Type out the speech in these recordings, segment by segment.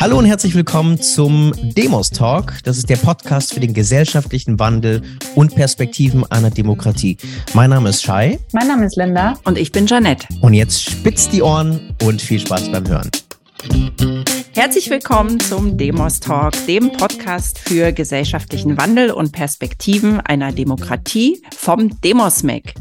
Hallo und herzlich willkommen zum Demos Talk. Das ist der Podcast für den gesellschaftlichen Wandel und Perspektiven einer Demokratie. Mein Name ist Shai. Mein Name ist Linda. Und ich bin Janette. Und jetzt spitzt die Ohren und viel Spaß beim Hören. Herzlich willkommen zum Demos Talk, dem Podcast für gesellschaftlichen Wandel und Perspektiven einer Demokratie vom Demos Mac.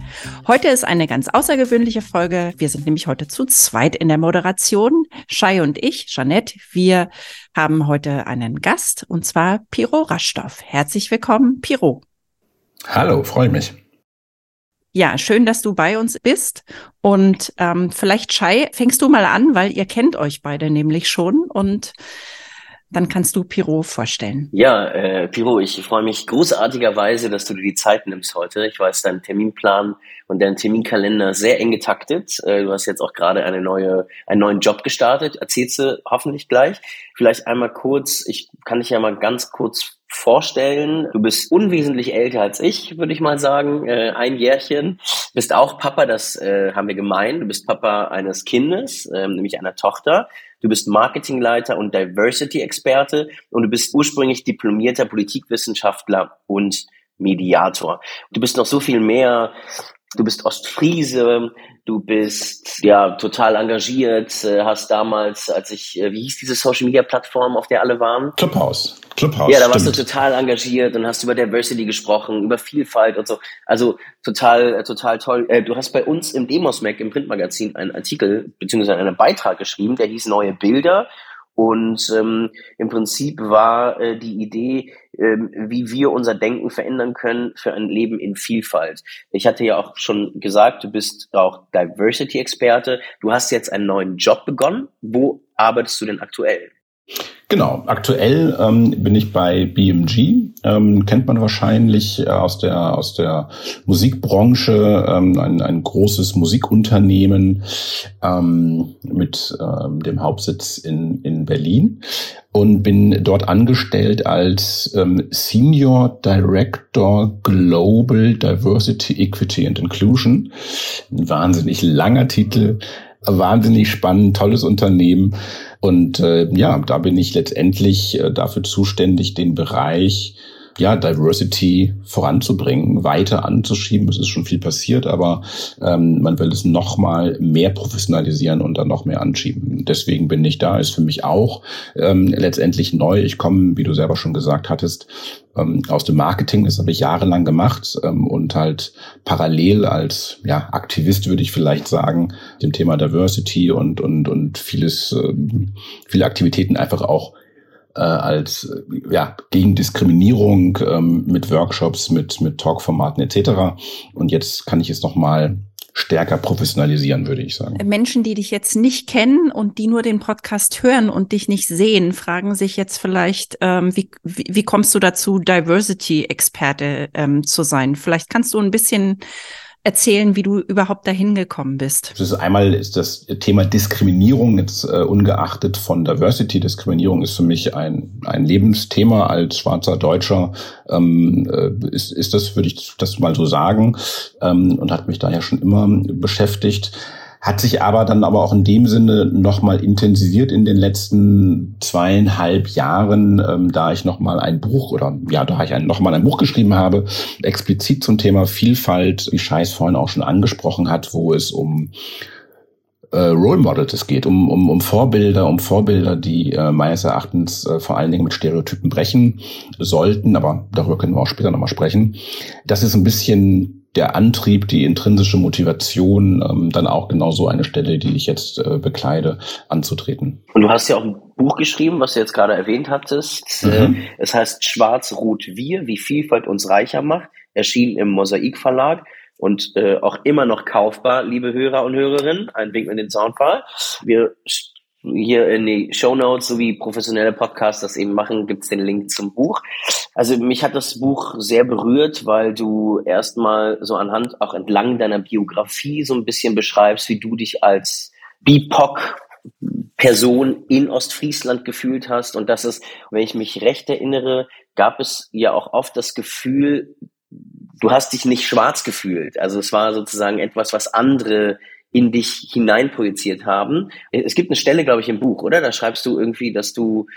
Heute ist eine ganz außergewöhnliche Folge. Wir sind nämlich heute zu zweit in der Moderation. Shai und ich, Jeanette, wir haben heute einen Gast und zwar Piro Rastoff. Herzlich willkommen, Piro. Hallo, freue mich. Ja, schön, dass du bei uns bist. Und ähm, vielleicht, Shai, fängst du mal an, weil ihr kennt euch beide nämlich schon und dann kannst du Piro vorstellen. Ja, äh, Piro, ich freue mich großartigerweise, dass du dir die Zeit nimmst heute. Ich weiß, dein Terminplan und dein Terminkalender sehr eng getaktet. Äh, du hast jetzt auch gerade eine neue, einen neuen Job gestartet. Erzählst du hoffentlich gleich. Vielleicht einmal kurz, ich kann dich ja mal ganz kurz vorstellen. Du bist unwesentlich älter als ich, würde ich mal sagen. Äh, ein Jährchen. Bist auch Papa, das äh, haben wir gemein. Du bist Papa eines Kindes, äh, nämlich einer Tochter. Du bist Marketingleiter und Diversity-Experte und du bist ursprünglich diplomierter Politikwissenschaftler und Mediator. Du bist noch so viel mehr du bist Ostfriese, du bist ja total engagiert, äh, hast damals, als ich, äh, wie hieß diese Social Media Plattform, auf der alle waren? Clubhouse. Clubhouse. Ja, da warst du total engagiert und hast über Diversity gesprochen, über Vielfalt und so. Also total, äh, total toll. Du hast bei uns im Demos Mac im Printmagazin einen Artikel beziehungsweise einen Beitrag geschrieben, der hieß Neue Bilder und ähm, im Prinzip war äh, die Idee, ähm, wie wir unser Denken verändern können für ein Leben in Vielfalt. Ich hatte ja auch schon gesagt, du bist auch Diversity-Experte. Du hast jetzt einen neuen Job begonnen. Wo arbeitest du denn aktuell? Genau, aktuell ähm, bin ich bei BMG, ähm, kennt man wahrscheinlich äh, aus der aus der Musikbranche, ähm, ein, ein großes Musikunternehmen ähm, mit ähm, dem Hauptsitz in, in Berlin und bin dort angestellt als ähm, Senior Director Global Diversity, Equity and Inclusion. Ein wahnsinnig langer Titel, wahnsinnig spannend, tolles Unternehmen. Und äh, ja, da bin ich letztendlich äh, dafür zuständig, den Bereich ja, Diversity voranzubringen, weiter anzuschieben. Es ist schon viel passiert, aber ähm, man will es noch mal mehr professionalisieren und dann noch mehr anschieben. Deswegen bin ich da, ist für mich auch ähm, letztendlich neu. Ich komme, wie du selber schon gesagt hattest, ähm, aus dem Marketing. Das habe ich jahrelang gemacht ähm, und halt parallel als ja, Aktivist würde ich vielleicht sagen, dem Thema Diversity und und und vieles, äh, viele Aktivitäten einfach auch äh, als äh, ja, gegen Diskriminierung ähm, mit Workshops, mit, mit Talkformaten etc. Und jetzt kann ich es nochmal stärker professionalisieren, würde ich sagen. Menschen, die dich jetzt nicht kennen und die nur den Podcast hören und dich nicht sehen, fragen sich jetzt vielleicht, ähm, wie, wie, wie kommst du dazu, Diversity-Experte ähm, zu sein? Vielleicht kannst du ein bisschen erzählen, wie du überhaupt dahin gekommen bist? Das ist einmal ist das Thema Diskriminierung jetzt äh, ungeachtet von Diversity. Diskriminierung ist für mich ein, ein Lebensthema als schwarzer Deutscher. Ähm, äh, ist, ist das, würde ich das mal so sagen, ähm, und hat mich daher schon immer beschäftigt hat sich aber dann aber auch in dem Sinne nochmal intensiviert in den letzten zweieinhalb Jahren, ähm, da ich nochmal ein Buch oder ja, da ich nochmal ein Buch geschrieben habe, explizit zum Thema Vielfalt, wie Scheiß vorhin auch schon angesprochen hat, wo es um äh, Role Models geht, um, um, um Vorbilder, um Vorbilder, die äh, meines Erachtens äh, vor allen Dingen mit Stereotypen brechen sollten, aber darüber können wir auch später nochmal sprechen. Das ist ein bisschen der Antrieb, die intrinsische Motivation, ähm, dann auch genau so eine Stelle, die ich jetzt äh, bekleide, anzutreten. Und du hast ja auch ein Buch geschrieben, was du jetzt gerade erwähnt hattest. Mhm. Äh, es heißt Schwarz-Rot-Wir, wie Vielfalt uns reicher macht, erschienen im Mosaik Verlag und äh, auch immer noch kaufbar, liebe Hörer und Hörerinnen. Ein Wink mit den Soundfall. Wir hier in die Show Notes, so wie professionelle Podcasts das eben machen, gibt's den Link zum Buch. Also mich hat das Buch sehr berührt, weil du erstmal so anhand, auch entlang deiner Biografie so ein bisschen beschreibst, wie du dich als BIPOC Person in Ostfriesland gefühlt hast. Und das ist, wenn ich mich recht erinnere, gab es ja auch oft das Gefühl, du hast dich nicht schwarz gefühlt. Also es war sozusagen etwas, was andere in dich hineinprojiziert haben. Es gibt eine Stelle, glaube ich, im Buch, oder? Da schreibst du irgendwie, dass du,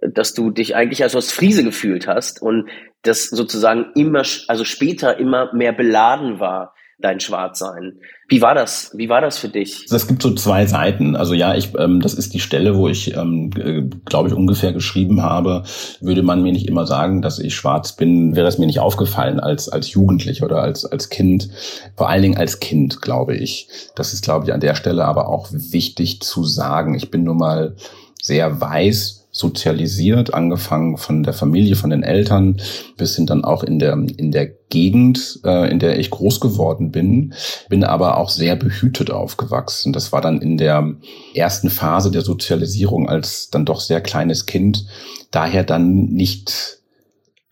dass du dich eigentlich als aus Friese gefühlt hast und das sozusagen immer, also später immer mehr beladen war dein Schwarzsein. Wie war das? Wie war das für dich? Es gibt so zwei Seiten. Also ja, ich, ähm, das ist die Stelle, wo ich, ähm, äh, glaube ich, ungefähr geschrieben habe. Würde man mir nicht immer sagen, dass ich schwarz bin, wäre es mir nicht aufgefallen als als Jugendlich oder als als Kind. Vor allen Dingen als Kind, glaube ich. Das ist, glaube ich, an der Stelle aber auch wichtig zu sagen. Ich bin nun mal sehr weiß sozialisiert, angefangen von der Familie, von den Eltern, bis hin dann auch in der, in der Gegend, äh, in der ich groß geworden bin, bin aber auch sehr behütet aufgewachsen. Das war dann in der ersten Phase der Sozialisierung als dann doch sehr kleines Kind, daher dann nicht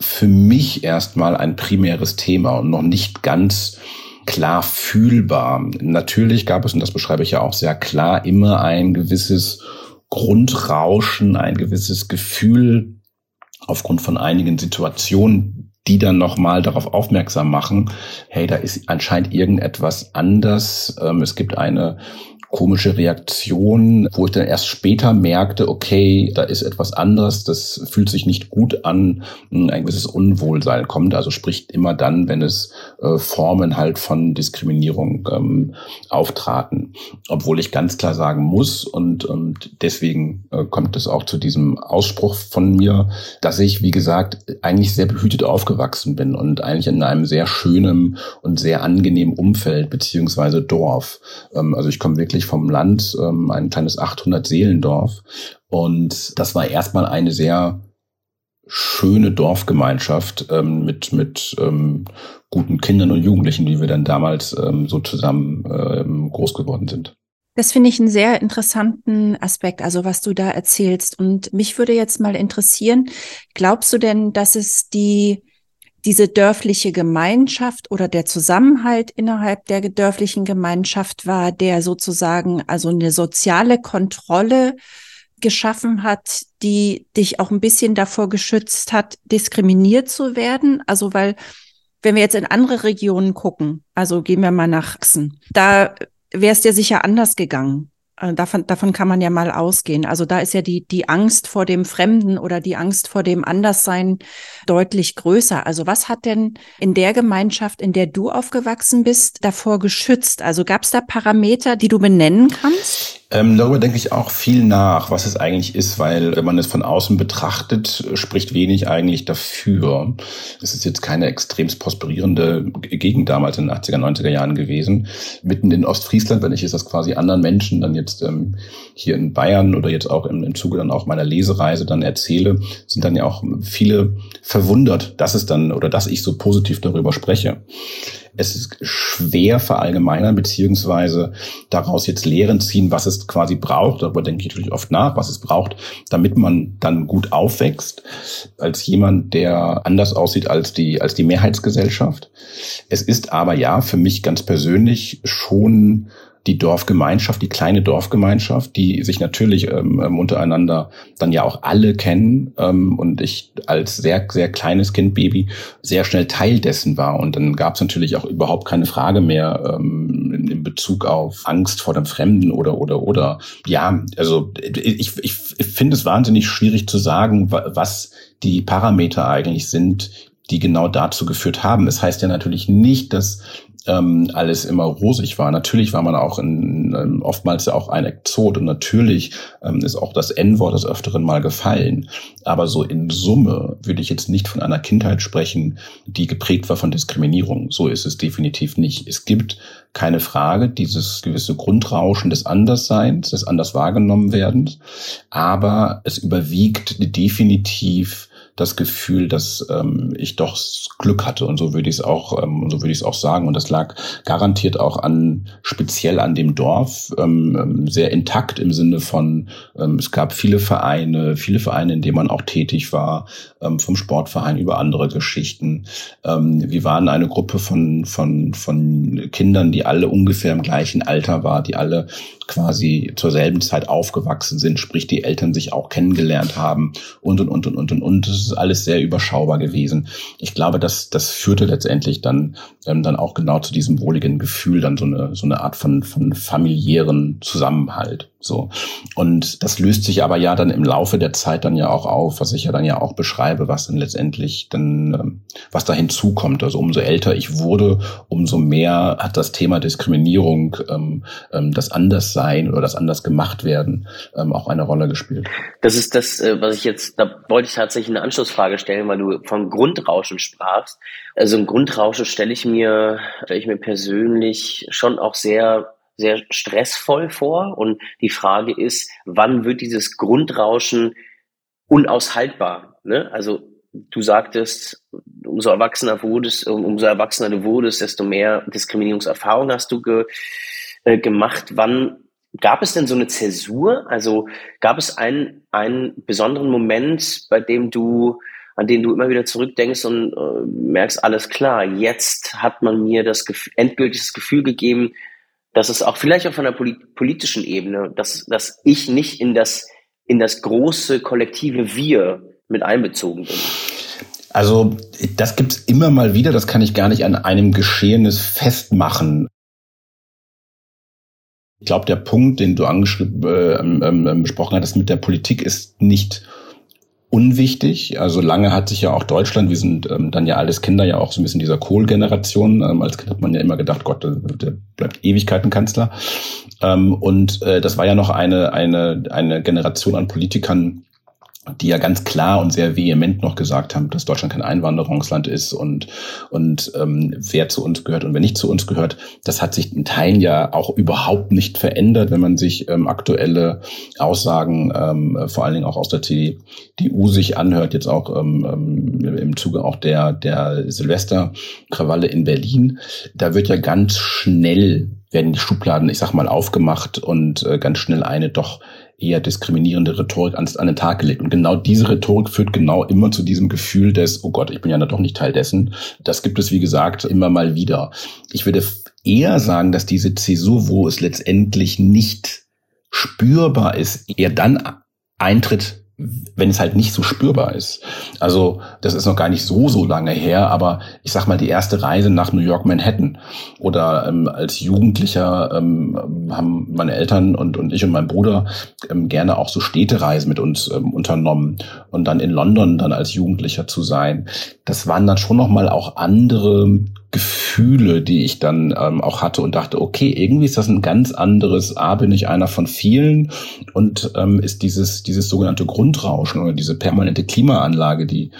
für mich erstmal ein primäres Thema und noch nicht ganz klar fühlbar. Natürlich gab es, und das beschreibe ich ja auch sehr klar, immer ein gewisses Grundrauschen, ein gewisses Gefühl aufgrund von einigen Situationen, die dann nochmal darauf aufmerksam machen, hey, da ist anscheinend irgendetwas anders. Ähm, es gibt eine komische Reaktion, wo ich dann erst später merkte, okay, da ist etwas anderes, das fühlt sich nicht gut an, ein gewisses Unwohlsein kommt, also spricht immer dann, wenn es äh, Formen halt von Diskriminierung ähm, auftraten. Obwohl ich ganz klar sagen muss, und, und deswegen äh, kommt es auch zu diesem Ausspruch von mir, dass ich, wie gesagt, eigentlich sehr behütet aufgewachsen bin und eigentlich in einem sehr schönen und sehr angenehmen Umfeld beziehungsweise Dorf. Ähm, also ich komme wirklich vom Land, ähm, ein kleines 800-Seelendorf. Und das war erstmal eine sehr schöne Dorfgemeinschaft ähm, mit, mit ähm, guten Kindern und Jugendlichen, die wir dann damals ähm, so zusammen ähm, groß geworden sind. Das finde ich einen sehr interessanten Aspekt, also was du da erzählst. Und mich würde jetzt mal interessieren, glaubst du denn, dass es die diese dörfliche Gemeinschaft oder der Zusammenhalt innerhalb der dörflichen Gemeinschaft war, der sozusagen also eine soziale Kontrolle geschaffen hat, die dich auch ein bisschen davor geschützt hat, diskriminiert zu werden. Also weil, wenn wir jetzt in andere Regionen gucken, also gehen wir mal nach Sachsen, da wäre es dir sicher anders gegangen. Äh, davon, davon kann man ja mal ausgehen. Also da ist ja die, die Angst vor dem Fremden oder die Angst vor dem Anderssein deutlich größer. Also was hat denn in der Gemeinschaft, in der du aufgewachsen bist, davor geschützt? Also gab es da Parameter, die du benennen kannst? Ähm, darüber denke ich auch viel nach, was es eigentlich ist, weil wenn man es von außen betrachtet, spricht wenig eigentlich dafür. Es ist jetzt keine extremst prosperierende Gegend damals in den 80er, 90er Jahren gewesen. Mitten in Ostfriesland, wenn ich es das quasi anderen Menschen dann jetzt ähm, hier in Bayern oder jetzt auch im, im Zuge dann auch meiner Lesereise dann erzähle, sind dann ja auch viele verwundert, dass es dann oder dass ich so positiv darüber spreche es ist schwer verallgemeinern, beziehungsweise daraus jetzt Lehren ziehen, was es quasi braucht. Darüber denke ich natürlich oft nach, was es braucht, damit man dann gut aufwächst, als jemand, der anders aussieht als die, als die Mehrheitsgesellschaft. Es ist aber ja für mich ganz persönlich schon die Dorfgemeinschaft, die kleine Dorfgemeinschaft, die sich natürlich ähm, ähm, untereinander dann ja auch alle kennen ähm, und ich als sehr, sehr kleines Kind, Baby, sehr schnell Teil dessen war. Und dann gab es natürlich auch überhaupt keine Frage mehr ähm, in, in Bezug auf Angst vor dem Fremden oder, oder, oder. Ja, also ich, ich, finde es wahnsinnig schwierig zu sagen, was die Parameter eigentlich sind, die genau dazu geführt haben. Es das heißt ja natürlich nicht, dass ähm, alles immer rosig war. Natürlich war man auch in, ähm, oftmals ja auch ein Exot und natürlich ähm, ist auch das N-Wort des Öfteren mal gefallen. Aber so in Summe würde ich jetzt nicht von einer Kindheit sprechen, die geprägt war von Diskriminierung. So ist es definitiv nicht. Es gibt keine Frage, dieses gewisse Grundrauschen des Andersseins, des anders wahrgenommen werdens, aber es überwiegt definitiv das Gefühl, dass ähm, ich doch Glück hatte und so würde ich es auch, ähm, so würde ich es auch sagen. Und das lag garantiert auch an speziell an dem Dorf ähm, ähm, sehr intakt im Sinne von ähm, es gab viele Vereine, viele Vereine, in denen man auch tätig war, ähm, vom Sportverein über andere Geschichten. Ähm, wir waren eine Gruppe von von von Kindern, die alle ungefähr im gleichen Alter war, die alle quasi zur selben Zeit aufgewachsen sind, sprich die Eltern sich auch kennengelernt haben und und und und und und. und ist alles sehr überschaubar gewesen. Ich glaube, dass das führte letztendlich dann ähm, dann auch genau zu diesem wohligen Gefühl, dann so eine so eine Art von von familiären Zusammenhalt. So. Und das löst sich aber ja dann im Laufe der Zeit dann ja auch auf, was ich ja dann ja auch beschreibe, was dann letztendlich dann, ähm, was da hinzukommt. Also umso älter ich wurde, umso mehr hat das Thema Diskriminierung, ähm, ähm, das Anderssein oder das anders gemacht werden, ähm, auch eine Rolle gespielt. Das ist das, äh, was ich jetzt, da wollte ich tatsächlich eine Anschlussfrage stellen, weil du von Grundrauschen sprachst. Also ein Grundrauschen stelle ich mir, stelle ich mir persönlich schon auch sehr sehr stressvoll vor. Und die Frage ist, wann wird dieses Grundrauschen unaushaltbar? Ne? Also du sagtest, umso erwachsener wurdest, umso erwachsener du wurdest, desto mehr Diskriminierungserfahrung hast du ge, äh, gemacht. Wann gab es denn so eine Zäsur? Also gab es einen, einen besonderen Moment, bei dem du an den du immer wieder zurückdenkst und äh, merkst, alles klar, jetzt hat man mir das Gefühl, endgültiges Gefühl gegeben, dass es auch vielleicht auf einer politischen Ebene, dass, dass ich nicht in das, in das große kollektive Wir mit einbezogen bin. Also das gibt's immer mal wieder, das kann ich gar nicht an einem Geschehenes festmachen. Ich glaube, der Punkt, den du angeschrieben, äh, ähm, ähm, besprochen hattest mit der Politik, ist nicht unwichtig. Also lange hat sich ja auch Deutschland, wir sind ähm, dann ja alles Kinder ja auch so ein bisschen dieser Kohl-Generation. Ähm, als Kind hat man ja immer gedacht, Gott, der, der bleibt Ewigkeitenkanzler. Ähm, und äh, das war ja noch eine, eine, eine Generation an Politikern, die ja ganz klar und sehr vehement noch gesagt haben, dass Deutschland kein Einwanderungsland ist und, und ähm, wer zu uns gehört und wer nicht zu uns gehört. Das hat sich in Teilen ja auch überhaupt nicht verändert, wenn man sich ähm, aktuelle Aussagen, ähm, vor allen Dingen auch aus der CDU sich anhört, jetzt auch ähm, ähm, im Zuge auch der, der Silvesterkrawalle in Berlin. Da wird ja ganz schnell werden die Schubladen, ich sag mal, aufgemacht und äh, ganz schnell eine doch eher diskriminierende Rhetorik an, an den Tag gelegt. Und genau diese Rhetorik führt genau immer zu diesem Gefühl des, oh Gott, ich bin ja doch nicht Teil dessen. Das gibt es, wie gesagt, immer mal wieder. Ich würde eher sagen, dass diese Zäsur, wo es letztendlich nicht spürbar ist, eher dann eintritt, wenn es halt nicht so spürbar ist. Also das ist noch gar nicht so, so lange her, aber ich sag mal, die erste Reise nach New York Manhattan oder ähm, als Jugendlicher ähm, haben meine Eltern und, und ich und mein Bruder ähm, gerne auch so Städtereisen mit uns ähm, unternommen und dann in London dann als Jugendlicher zu sein. Das waren dann schon nochmal auch andere Gefühle, die ich dann ähm, auch hatte und dachte, okay, irgendwie ist das ein ganz anderes, A, bin ich einer von vielen und ähm, ist dieses, dieses sogenannte Grundrauschen oder diese permanente Klimaanlage, die,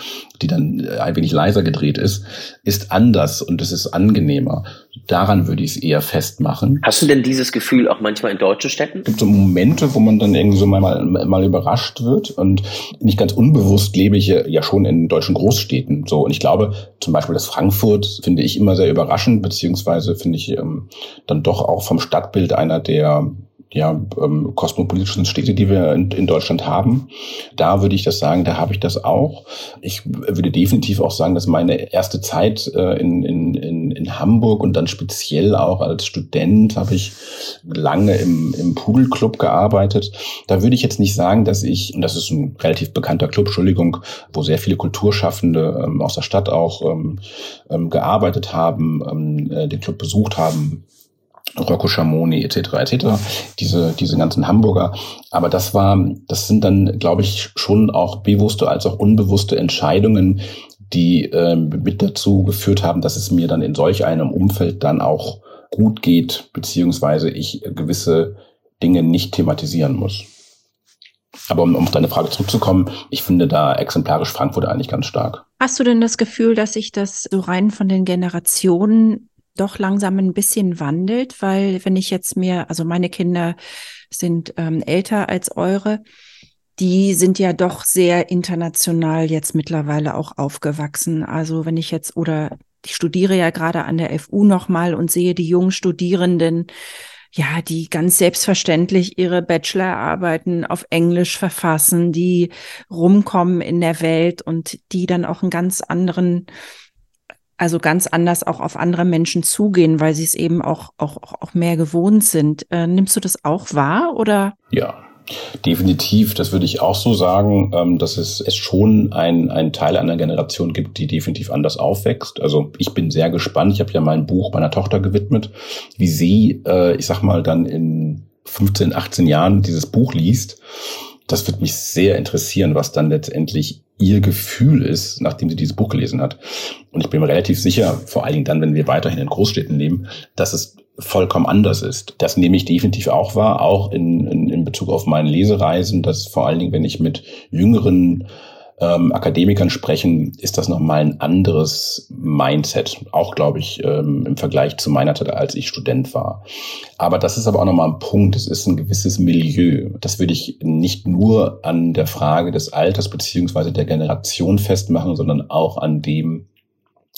die dann äh, ein wenig leiser gedreht ist, ist anders und es ist angenehmer. Daran würde ich es eher festmachen. Hast du denn dieses Gefühl auch manchmal in deutschen Städten? Es gibt so Momente, wo man dann irgendwie so mal, mal überrascht wird und nicht ganz unbewusst lebe ich ja schon in deutschen Großstädten. So und ich glaube zum Beispiel das Frankfurt finde ich immer sehr überraschend beziehungsweise finde ich ähm, dann doch auch vom Stadtbild einer der ja, ähm, kosmopolitischen Städte, die wir in, in, Deutschland haben. Da würde ich das sagen, da habe ich das auch. Ich würde definitiv auch sagen, dass meine erste Zeit äh, in, in, in, Hamburg und dann speziell auch als Student habe ich lange im, im Pudelclub gearbeitet. Da würde ich jetzt nicht sagen, dass ich, und das ist ein relativ bekannter Club, Entschuldigung, wo sehr viele Kulturschaffende ähm, aus der Stadt auch ähm, ähm, gearbeitet haben, ähm, äh, den Club besucht haben, Rocco Schamoni etc. etc. Diese diese ganzen Hamburger. Aber das war, das sind dann, glaube ich, schon auch bewusste als auch unbewusste Entscheidungen, die äh, mit dazu geführt haben, dass es mir dann in solch einem Umfeld dann auch gut geht, beziehungsweise ich gewisse Dinge nicht thematisieren muss. Aber um, um auf deine Frage zurückzukommen, ich finde da exemplarisch Frankfurt eigentlich ganz stark. Hast du denn das Gefühl, dass sich das so rein von den Generationen doch langsam ein bisschen wandelt, weil wenn ich jetzt mir, also meine Kinder sind ähm, älter als eure, die sind ja doch sehr international jetzt mittlerweile auch aufgewachsen. Also wenn ich jetzt oder ich studiere ja gerade an der FU nochmal und sehe die jungen Studierenden, ja, die ganz selbstverständlich ihre Bachelorarbeiten auf Englisch verfassen, die rumkommen in der Welt und die dann auch einen ganz anderen also ganz anders auch auf andere Menschen zugehen, weil sie es eben auch, auch, auch mehr gewohnt sind. Äh, nimmst du das auch wahr oder? Ja, Definitiv, das würde ich auch so sagen, ähm, dass es, es schon ein, ein Teil einer Generation gibt, die definitiv anders aufwächst. Also ich bin sehr gespannt. Ich habe ja mein Buch meiner Tochter gewidmet, wie sie, äh, ich sag mal, dann in 15, 18 Jahren dieses Buch liest. Das wird mich sehr interessieren, was dann letztendlich ihr Gefühl ist, nachdem sie dieses Buch gelesen hat. Und ich bin mir relativ sicher, vor allen Dingen dann, wenn wir weiterhin in Großstädten leben, dass es vollkommen anders ist. Das nehme ich definitiv auch wahr, auch in, in, in Bezug auf meine Lesereisen, dass vor allen Dingen, wenn ich mit jüngeren ähm, Akademikern sprechen, ist das nochmal ein anderes Mindset. Auch, glaube ich, ähm, im Vergleich zu meiner Zeit, als ich Student war. Aber das ist aber auch nochmal ein Punkt. Es ist ein gewisses Milieu. Das würde ich nicht nur an der Frage des Alters beziehungsweise der Generation festmachen, sondern auch an dem,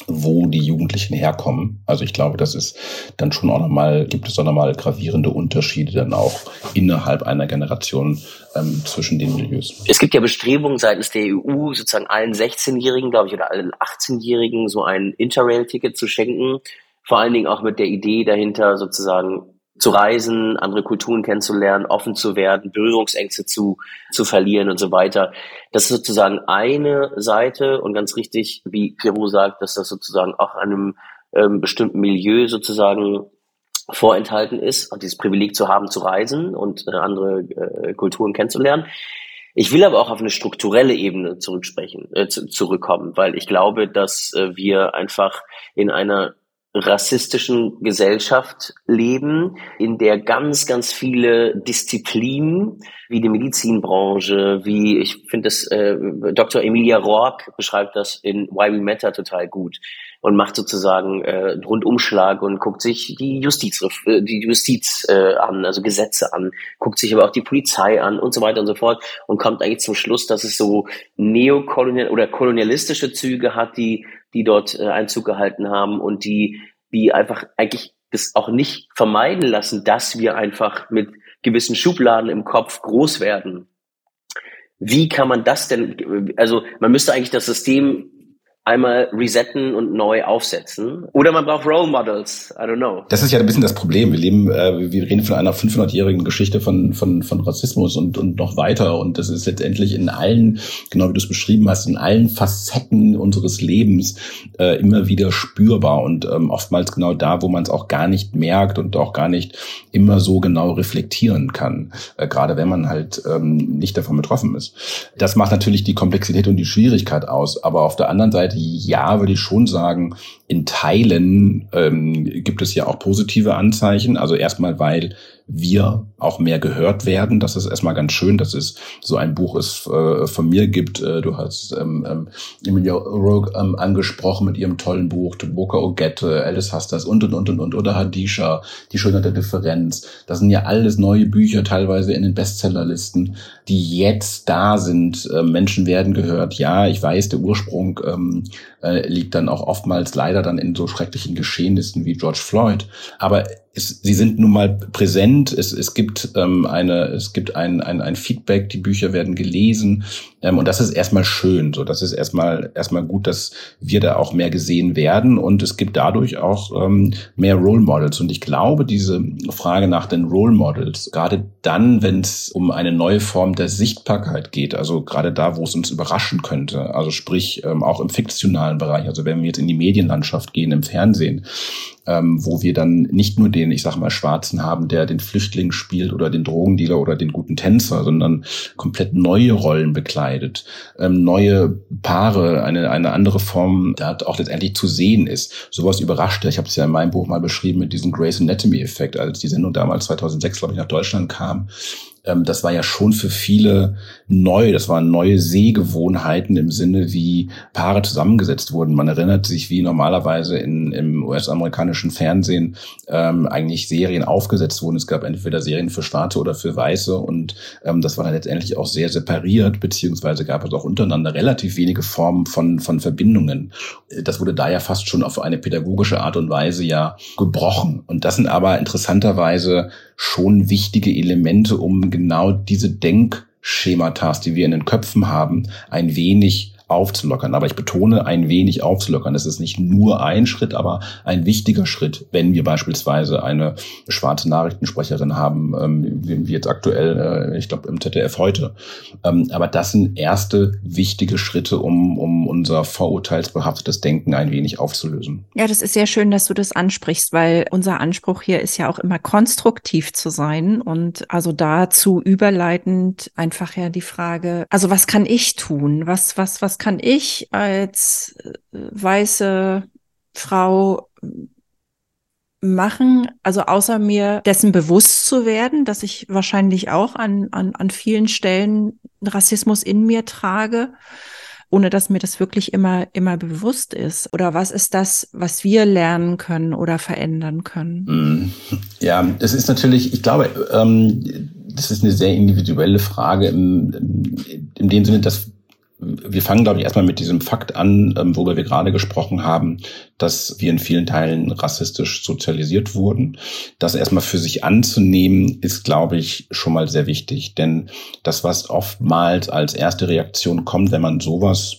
wo die Jugendlichen herkommen. Also ich glaube, das ist dann schon auch nochmal, gibt es auch nochmal gravierende Unterschiede dann auch innerhalb einer Generation ähm, zwischen den Milieus. Es gibt ja Bestrebungen seitens der EU, sozusagen allen 16-Jährigen, glaube ich, oder allen 18-Jährigen so ein Interrail-Ticket zu schenken. Vor allen Dingen auch mit der Idee dahinter, sozusagen zu reisen, andere Kulturen kennenzulernen, offen zu werden, Berührungsängste zu, zu verlieren und so weiter. Das ist sozusagen eine Seite und ganz richtig, wie Pierrot sagt, dass das sozusagen auch einem ähm, bestimmten Milieu sozusagen vorenthalten ist, dieses Privileg zu haben, zu reisen und äh, andere äh, Kulturen kennenzulernen. Ich will aber auch auf eine strukturelle Ebene zurücksprechen, äh, zurückkommen, weil ich glaube, dass äh, wir einfach in einer rassistischen Gesellschaft leben, in der ganz, ganz viele Disziplinen, wie die Medizinbranche, wie ich finde das, äh, Dr. Emilia Roark beschreibt das in Why We Matter total gut und macht sozusagen äh, einen Rundumschlag und guckt sich die Justiz, äh, die Justiz äh, an, also Gesetze an, guckt sich aber auch die Polizei an und so weiter und so fort und kommt eigentlich zum Schluss, dass es so neokolonial oder kolonialistische Züge hat, die die dort äh, Einzug gehalten haben und die, die einfach eigentlich das auch nicht vermeiden lassen, dass wir einfach mit gewissen Schubladen im Kopf groß werden. Wie kann man das denn, also man müsste eigentlich das System einmal resetten und neu aufsetzen. Oder man braucht Role Models. I don't know. Das ist ja ein bisschen das Problem. Wir leben, äh, wir reden von einer 500-jährigen Geschichte von, von, von Rassismus und, und noch weiter. Und das ist letztendlich in allen, genau wie du es beschrieben hast, in allen Facetten unseres Lebens äh, immer wieder spürbar und ähm, oftmals genau da, wo man es auch gar nicht merkt und auch gar nicht immer so genau reflektieren kann. Äh, gerade wenn man halt ähm, nicht davon betroffen ist. Das macht natürlich die Komplexität und die Schwierigkeit aus. Aber auf der anderen Seite ja, würde ich schon sagen, in Teilen ähm, gibt es ja auch positive Anzeichen. Also erstmal, weil wir auch mehr gehört werden. Das ist erstmal ganz schön, dass es so ein Buch es äh, von mir gibt. Äh, du hast ähm, ähm, Emilia Rogue ähm, angesprochen mit ihrem tollen Buch, Boca Ogette, Alice Hastas und, und, und, und, und, oder Hadisha, Die Schönheit der Differenz. Das sind ja alles neue Bücher, teilweise in den Bestsellerlisten, die jetzt da sind. Äh, Menschen werden gehört. Ja, ich weiß, der Ursprung ähm, äh, liegt dann auch oftmals leider dann in so schrecklichen Geschehnissen wie George Floyd. Aber es, sie sind nun mal präsent. Es, es gibt ähm, eine, es gibt ein, ein, ein Feedback. Die Bücher werden gelesen und das ist erstmal schön. So, das ist erstmal erstmal gut, dass wir da auch mehr gesehen werden und es gibt dadurch auch ähm, mehr Role Models. Und ich glaube, diese Frage nach den Role Models, gerade dann, wenn es um eine neue Form der Sichtbarkeit geht, also gerade da, wo es uns überraschen könnte, also sprich ähm, auch im fiktionalen Bereich, also wenn wir jetzt in die Medienlandschaft gehen, im Fernsehen, ähm, wo wir dann nicht nur den, ich sage mal, Schwarzen haben, der den Flüchtling spielt oder den Drogendealer oder den guten Tänzer, sondern komplett neue Rollen bekleidet, ähm, neue Paare, eine, eine andere Form, da auch letztendlich zu sehen ist. Sowas überraschte. Ich habe es ja in meinem Buch mal beschrieben mit diesem Grace Anatomy-Effekt, als die Sendung damals 2006, glaube ich, nach Deutschland kam ähm, das war ja schon für viele neu. Das waren neue Sehgewohnheiten im Sinne, wie Paare zusammengesetzt wurden. Man erinnert sich, wie normalerweise in, im US-amerikanischen Fernsehen ähm, eigentlich Serien aufgesetzt wurden. Es gab entweder Serien für Schwarze oder für Weiße und ähm, das war dann letztendlich auch sehr separiert, beziehungsweise gab es auch untereinander relativ wenige Formen von, von Verbindungen. Das wurde da ja fast schon auf eine pädagogische Art und Weise ja gebrochen. Und das sind aber interessanterweise schon wichtige Elemente, um genau diese Denkschematas, die wir in den Köpfen haben, ein wenig aufzulockern. Aber ich betone, ein wenig aufzulockern. Es ist nicht nur ein Schritt, aber ein wichtiger Schritt, wenn wir beispielsweise eine schwarze Nachrichtensprecherin haben, ähm, wie jetzt aktuell, äh, ich glaube, im ZDF heute. Ähm, aber das sind erste wichtige Schritte, um, um unser vorurteilsbehaftetes Denken ein wenig aufzulösen. Ja, das ist sehr schön, dass du das ansprichst, weil unser Anspruch hier ist ja auch immer konstruktiv zu sein und also dazu überleitend einfach ja die Frage, also was kann ich tun? Was, was, was kann ich als äh, weiße Frau machen, also außer mir dessen bewusst zu werden, dass ich wahrscheinlich auch an, an, an vielen Stellen Rassismus in mir trage, ohne dass mir das wirklich immer, immer bewusst ist? Oder was ist das, was wir lernen können oder verändern können? Mm. Ja, es ist natürlich, ich glaube, ähm, das ist eine sehr individuelle Frage im, in dem Sinne, dass wir fangen, glaube ich, erstmal mit diesem Fakt an, ähm, worüber wir gerade gesprochen haben, dass wir in vielen Teilen rassistisch sozialisiert wurden. Das erstmal für sich anzunehmen, ist, glaube ich, schon mal sehr wichtig. Denn das, was oftmals als erste Reaktion kommt, wenn man sowas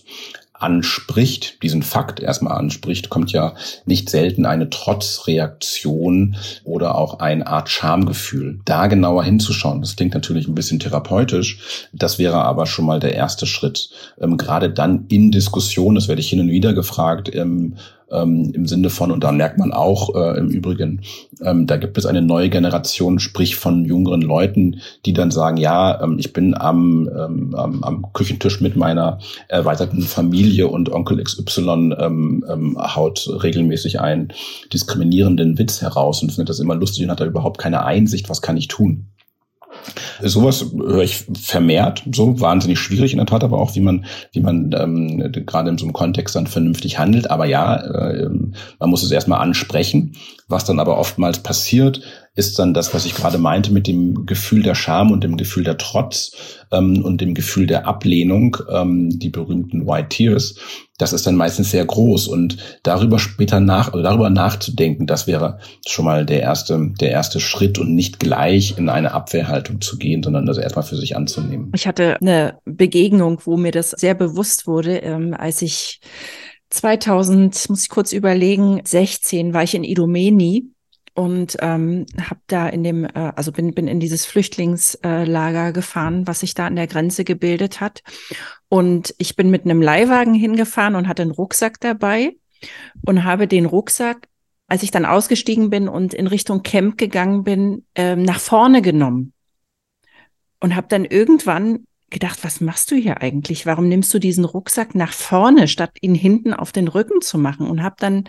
anspricht, diesen Fakt erstmal anspricht, kommt ja nicht selten eine Trotzreaktion oder auch eine Art Schamgefühl. Da genauer hinzuschauen, das klingt natürlich ein bisschen therapeutisch, das wäre aber schon mal der erste Schritt. Ähm, gerade dann in Diskussion, das werde ich hin und wieder gefragt, ähm, ähm, im Sinne von, und da merkt man auch äh, im Übrigen, ähm, da gibt es eine neue Generation, sprich von jüngeren Leuten, die dann sagen, ja, ähm, ich bin am, ähm, am, am Küchentisch mit meiner erweiterten Familie und Onkel XY ähm, ähm, haut regelmäßig einen diskriminierenden Witz heraus und findet das immer lustig und hat da überhaupt keine Einsicht, was kann ich tun. Sowas höre ich vermehrt, so wahnsinnig schwierig in der Tat, aber auch wie man, wie man ähm, gerade in so einem Kontext dann vernünftig handelt. Aber ja, äh, man muss es erstmal ansprechen. Was dann aber oftmals passiert, ist dann das, was ich gerade meinte, mit dem Gefühl der Scham und dem Gefühl der Trotz ähm, und dem Gefühl der Ablehnung, ähm, die berühmten White Tears, das ist dann meistens sehr groß. Und darüber später nach, also darüber nachzudenken, das wäre schon mal der erste, der erste Schritt und nicht gleich in eine Abwehrhaltung zu gehen, sondern das erstmal für sich anzunehmen. Ich hatte eine Begegnung, wo mir das sehr bewusst wurde, ähm, als ich 2000, muss ich kurz überlegen, 16 war ich in Idomeni und ähm, habe da in dem, äh, also bin, bin in dieses Flüchtlingslager gefahren, was sich da an der Grenze gebildet hat. Und ich bin mit einem Leihwagen hingefahren und hatte einen Rucksack dabei und habe den Rucksack, als ich dann ausgestiegen bin und in Richtung Camp gegangen bin, äh, nach vorne genommen. Und habe dann irgendwann gedacht, was machst du hier eigentlich? Warum nimmst du diesen Rucksack nach vorne, statt ihn hinten auf den Rücken zu machen? Und habe dann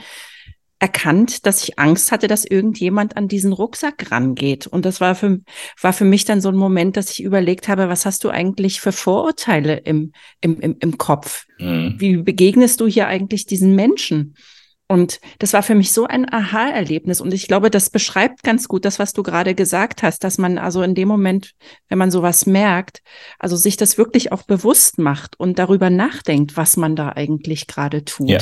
erkannt, dass ich Angst hatte, dass irgendjemand an diesen Rucksack rangeht. Und das war für, war für mich dann so ein Moment, dass ich überlegt habe, was hast du eigentlich für Vorurteile im, im, im, im Kopf? Mhm. Wie begegnest du hier eigentlich diesen Menschen? Und das war für mich so ein Aha-Erlebnis. Und ich glaube, das beschreibt ganz gut das, was du gerade gesagt hast, dass man also in dem Moment, wenn man sowas merkt, also sich das wirklich auch bewusst macht und darüber nachdenkt, was man da eigentlich gerade tut. Ja.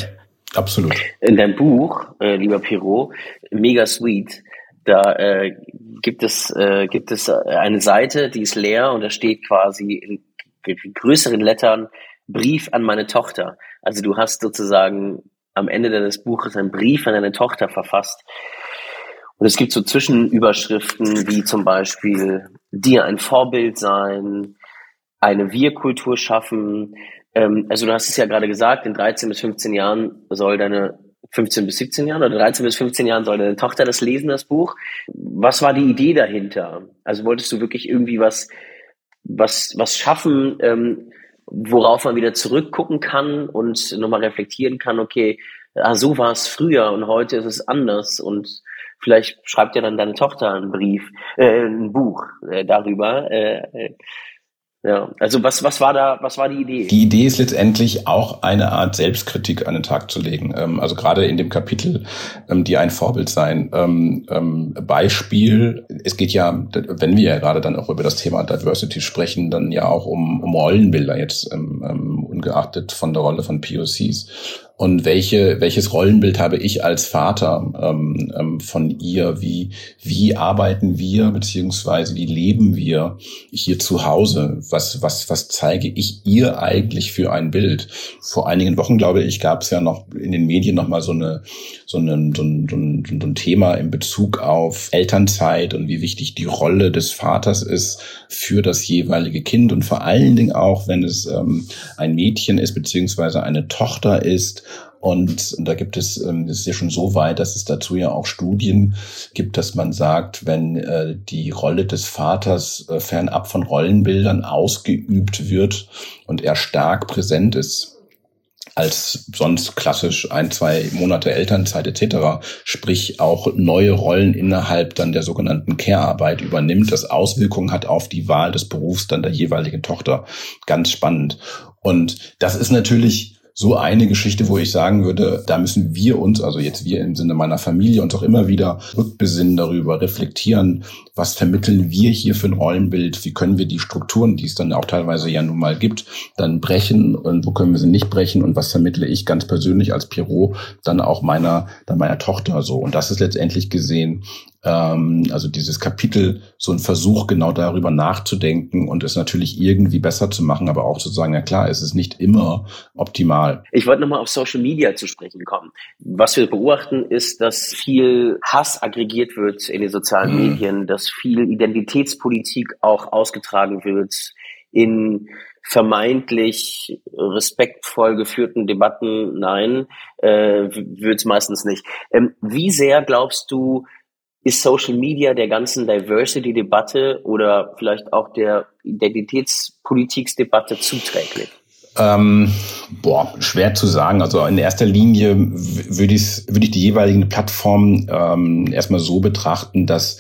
Absolut. In deinem Buch, äh, lieber Piro, mega sweet, da äh, gibt es äh, gibt es eine Seite, die ist leer und da steht quasi in größeren Lettern Brief an meine Tochter. Also du hast sozusagen am Ende deines Buches einen Brief an deine Tochter verfasst. Und es gibt so Zwischenüberschriften wie zum Beispiel dir ein Vorbild sein, eine Wir-Kultur schaffen, ähm, also du hast es ja gerade gesagt, in 13 bis 15 Jahren soll deine 15 bis 17 Jahren oder 13 bis 15 Jahren soll deine Tochter das lesen, das Buch. Was war die Idee dahinter? Also wolltest du wirklich irgendwie was, was, was schaffen, ähm, worauf man wieder zurückgucken kann und nochmal reflektieren kann, okay, ah, so war es früher und heute ist es anders und vielleicht schreibt ja dann deine Tochter einen Brief, äh, ein Buch äh, darüber. Äh, äh ja, also was, was war da, was war die Idee? Die Idee ist letztendlich auch eine Art Selbstkritik an den Tag zu legen. Ähm, also gerade in dem Kapitel, ähm, die ein Vorbild sein. Ähm, Beispiel, es geht ja, wenn wir ja gerade dann auch über das Thema Diversity sprechen, dann ja auch um, um Rollenbilder jetzt, ungeachtet von der Rolle von POCs. Und welche, welches Rollenbild habe ich als Vater ähm, ähm, von ihr? Wie, wie arbeiten wir, beziehungsweise wie leben wir hier zu Hause? Was, was, was zeige ich ihr eigentlich für ein Bild? Vor einigen Wochen, glaube ich, gab es ja noch in den Medien noch mal so, eine, so, eine, so, ein, so, ein, so ein Thema in Bezug auf Elternzeit und wie wichtig die Rolle des Vaters ist für das jeweilige Kind und vor allen Dingen auch, wenn es ähm, ein Mädchen ist, beziehungsweise eine Tochter ist und, da gibt es, ähm, das ist ja schon so weit, dass es dazu ja auch Studien gibt, dass man sagt, wenn äh, die Rolle des Vaters äh, fernab von Rollenbildern ausgeübt wird und er stark präsent ist, als sonst klassisch ein, zwei Monate Elternzeit etc., sprich auch neue Rollen innerhalb dann der sogenannten Care-Arbeit übernimmt, das Auswirkungen hat auf die Wahl des Berufs dann der jeweiligen Tochter. Ganz spannend. Und das ist natürlich so eine Geschichte, wo ich sagen würde, da müssen wir uns, also jetzt wir im Sinne meiner Familie, uns auch immer wieder rückbesinnen darüber, reflektieren, was vermitteln wir hier für ein Rollenbild, wie können wir die Strukturen, die es dann auch teilweise ja nun mal gibt, dann brechen und wo können wir sie nicht brechen und was vermittle ich ganz persönlich als Pierrot dann auch meiner, dann meiner Tochter so. Und das ist letztendlich gesehen also dieses Kapitel, so ein Versuch, genau darüber nachzudenken und es natürlich irgendwie besser zu machen, aber auch zu sagen, ja klar, es ist nicht immer optimal. Ich wollte nochmal auf Social Media zu sprechen kommen. Was wir beobachten, ist, dass viel Hass aggregiert wird in den sozialen mhm. Medien, dass viel Identitätspolitik auch ausgetragen wird in vermeintlich respektvoll geführten Debatten, nein, äh, wird es meistens nicht. Ähm, wie sehr glaubst du, ist Social Media der ganzen Diversity-Debatte oder vielleicht auch der Identitätspolitiksdebatte zuträglich? Ähm, boah, schwer zu sagen. Also in erster Linie würde ich, würde ich die jeweiligen Plattformen ähm, erstmal so betrachten, dass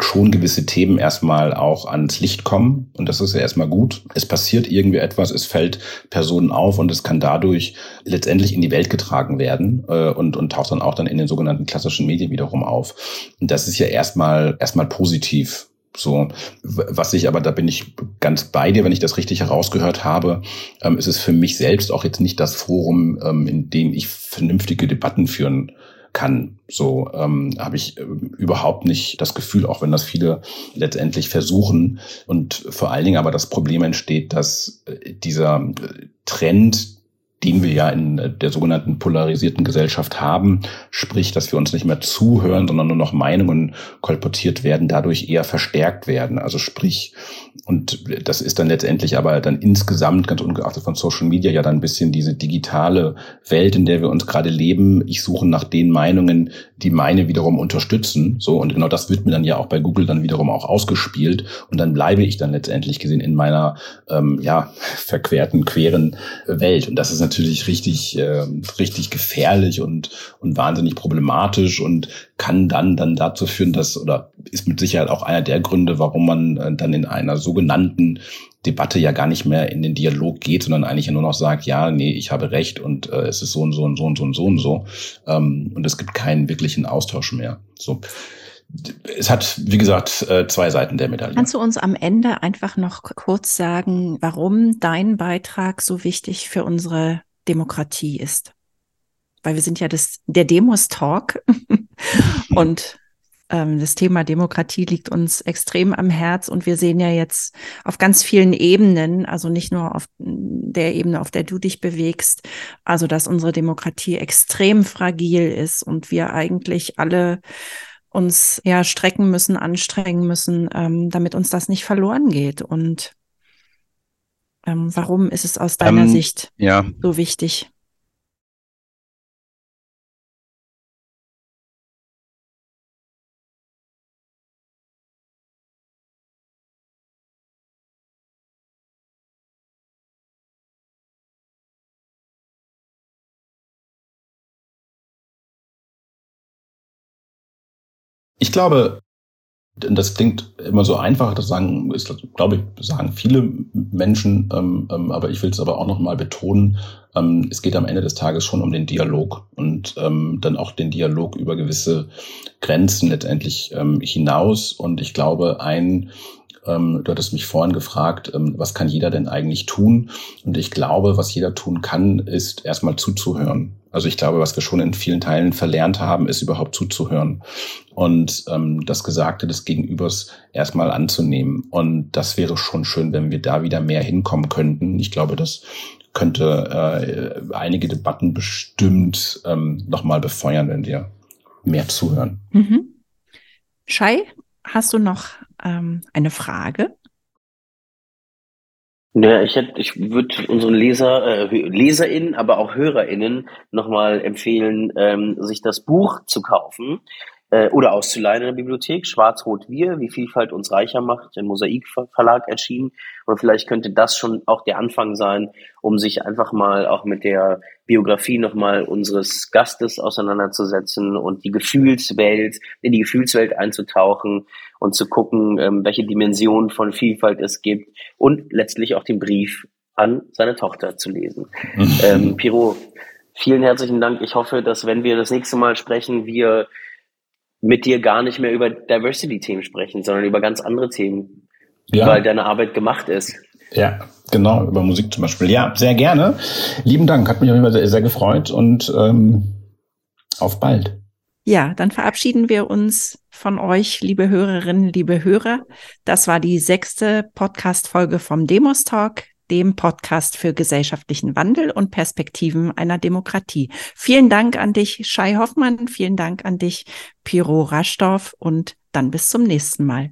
schon gewisse Themen erstmal auch ans Licht kommen. Und das ist ja erstmal gut. Es passiert irgendwie etwas, es fällt Personen auf und es kann dadurch letztendlich in die Welt getragen werden äh, und, und taucht dann auch dann in den sogenannten klassischen Medien wiederum auf. Und das ist ja erstmal erstmal positiv. So, was ich aber, da bin ich ganz bei dir, wenn ich das richtig herausgehört habe, ähm, ist es für mich selbst auch jetzt nicht das Forum, ähm, in dem ich vernünftige Debatten führen kann. So ähm, habe ich äh, überhaupt nicht das Gefühl, auch wenn das viele letztendlich versuchen. Und vor allen Dingen aber das Problem entsteht, dass äh, dieser äh, Trend den wir ja in der sogenannten polarisierten Gesellschaft haben, sprich, dass wir uns nicht mehr zuhören, sondern nur noch Meinungen kolportiert werden, dadurch eher verstärkt werden. Also sprich, und das ist dann letztendlich aber dann insgesamt, ganz ungeachtet von Social Media, ja dann ein bisschen diese digitale Welt, in der wir uns gerade leben. Ich suche nach den Meinungen, die meine wiederum unterstützen. So, und genau das wird mir dann ja auch bei Google dann wiederum auch ausgespielt. Und dann bleibe ich dann letztendlich gesehen in meiner ähm, ja, verquerten, queren Welt. Und das ist natürlich richtig, äh, richtig gefährlich und, und wahnsinnig problematisch und kann dann, dann dazu führen, dass, oder ist mit Sicherheit auch einer der Gründe, warum man äh, dann in einer sogenannten Debatte ja gar nicht mehr in den Dialog geht, sondern eigentlich nur noch sagt, ja, nee, ich habe recht und äh, es ist so und so und so und so und so und so. Ähm, und es gibt keinen wirklichen Austausch mehr. So es hat, wie gesagt, äh, zwei Seiten der Medaille. Kannst du uns am Ende einfach noch kurz sagen, warum dein Beitrag so wichtig für unsere Demokratie ist? Weil wir sind ja das, der Demos-Talk und ähm, das Thema Demokratie liegt uns extrem am Herz und wir sehen ja jetzt auf ganz vielen Ebenen, also nicht nur auf der Ebene, auf der du dich bewegst, also dass unsere Demokratie extrem fragil ist und wir eigentlich alle uns ja strecken müssen, anstrengen müssen, ähm, damit uns das nicht verloren geht. Und ähm, warum ist es aus deiner ähm, Sicht ja. so wichtig? Ich glaube, das klingt immer so einfach, das sagen, ist, glaube ich, sagen viele Menschen, ähm, ähm, aber ich will es aber auch noch mal betonen, ähm, es geht am Ende des Tages schon um den Dialog und ähm, dann auch den Dialog über gewisse Grenzen letztendlich ähm, hinaus. Und ich glaube, ein Ähm, du hattest mich vorhin gefragt, ähm, was kann jeder denn eigentlich tun? Und ich glaube, was jeder tun kann, ist erstmal zuzuhören. Also ich glaube, was wir schon in vielen Teilen verlernt haben, ist überhaupt zuzuhören und ähm, das Gesagte des Gegenübers erstmal anzunehmen. Und das wäre schon schön, wenn wir da wieder mehr hinkommen könnten. Ich glaube, das könnte äh, einige Debatten bestimmt ähm, nochmal befeuern, wenn wir mehr zuhören. Mhm. Shai, hast du noch ähm, eine Frage? Ja, ich ich würde unseren Leser, äh, LeserInnen, aber auch HörerInnen nochmal empfehlen, ähm, sich das Buch zu kaufen äh, oder auszuleihen in der Bibliothek. Schwarz-Rot-Wir, wie Vielfalt uns reicher macht, im Mosaik Verlag erschienen. Und vielleicht könnte das schon auch der Anfang sein, um sich einfach mal auch mit der Biografie nochmal unseres Gastes auseinanderzusetzen und die Gefühlswelt, in die Gefühlswelt einzutauchen und zu gucken, ähm, welche Dimensionen von Vielfalt es gibt und letztlich auch den Brief an seine Tochter zu lesen. ähm, Piro, vielen herzlichen Dank. Ich hoffe, dass wenn wir das nächste Mal sprechen, wir mit dir gar nicht mehr über Diversity-Themen sprechen, sondern über ganz andere Themen, ja. weil deine Arbeit gemacht ist. Ja, genau, über Musik zum Beispiel. Ja, sehr gerne. Lieben Dank, hat mich auf jeden Fall sehr, sehr gefreut und ähm, auf bald. Ja, dann verabschieden wir uns von euch, liebe Hörerinnen, liebe Hörer. Das war die sechste Podcast-Folge vom Demos Talk dem Podcast für gesellschaftlichen Wandel und Perspektiven einer Demokratie. Vielen Dank an dich, Shai Hoffmann. Vielen Dank an dich, Piro Raschdorf. Und dann bis zum nächsten Mal.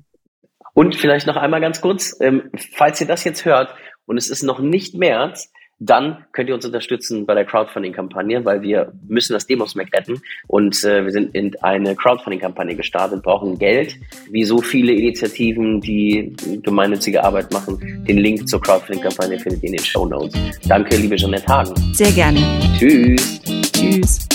Und vielleicht noch einmal ganz kurz, ähm, falls ihr das jetzt hört und es ist noch nicht März, dann könnt ihr uns unterstützen bei der Crowdfunding-Kampagne, weil wir müssen das Demos-Mac retten und äh, wir sind in eine Crowdfunding-Kampagne gestartet, brauchen Geld, wie so viele Initiativen, die gemeinnützige Arbeit machen. Den Link zur Crowdfunding-Kampagne findet ihr in den Show Notes. Danke, liebe Jeanette Hagen. Sehr gerne. Tschüss. Tschüss.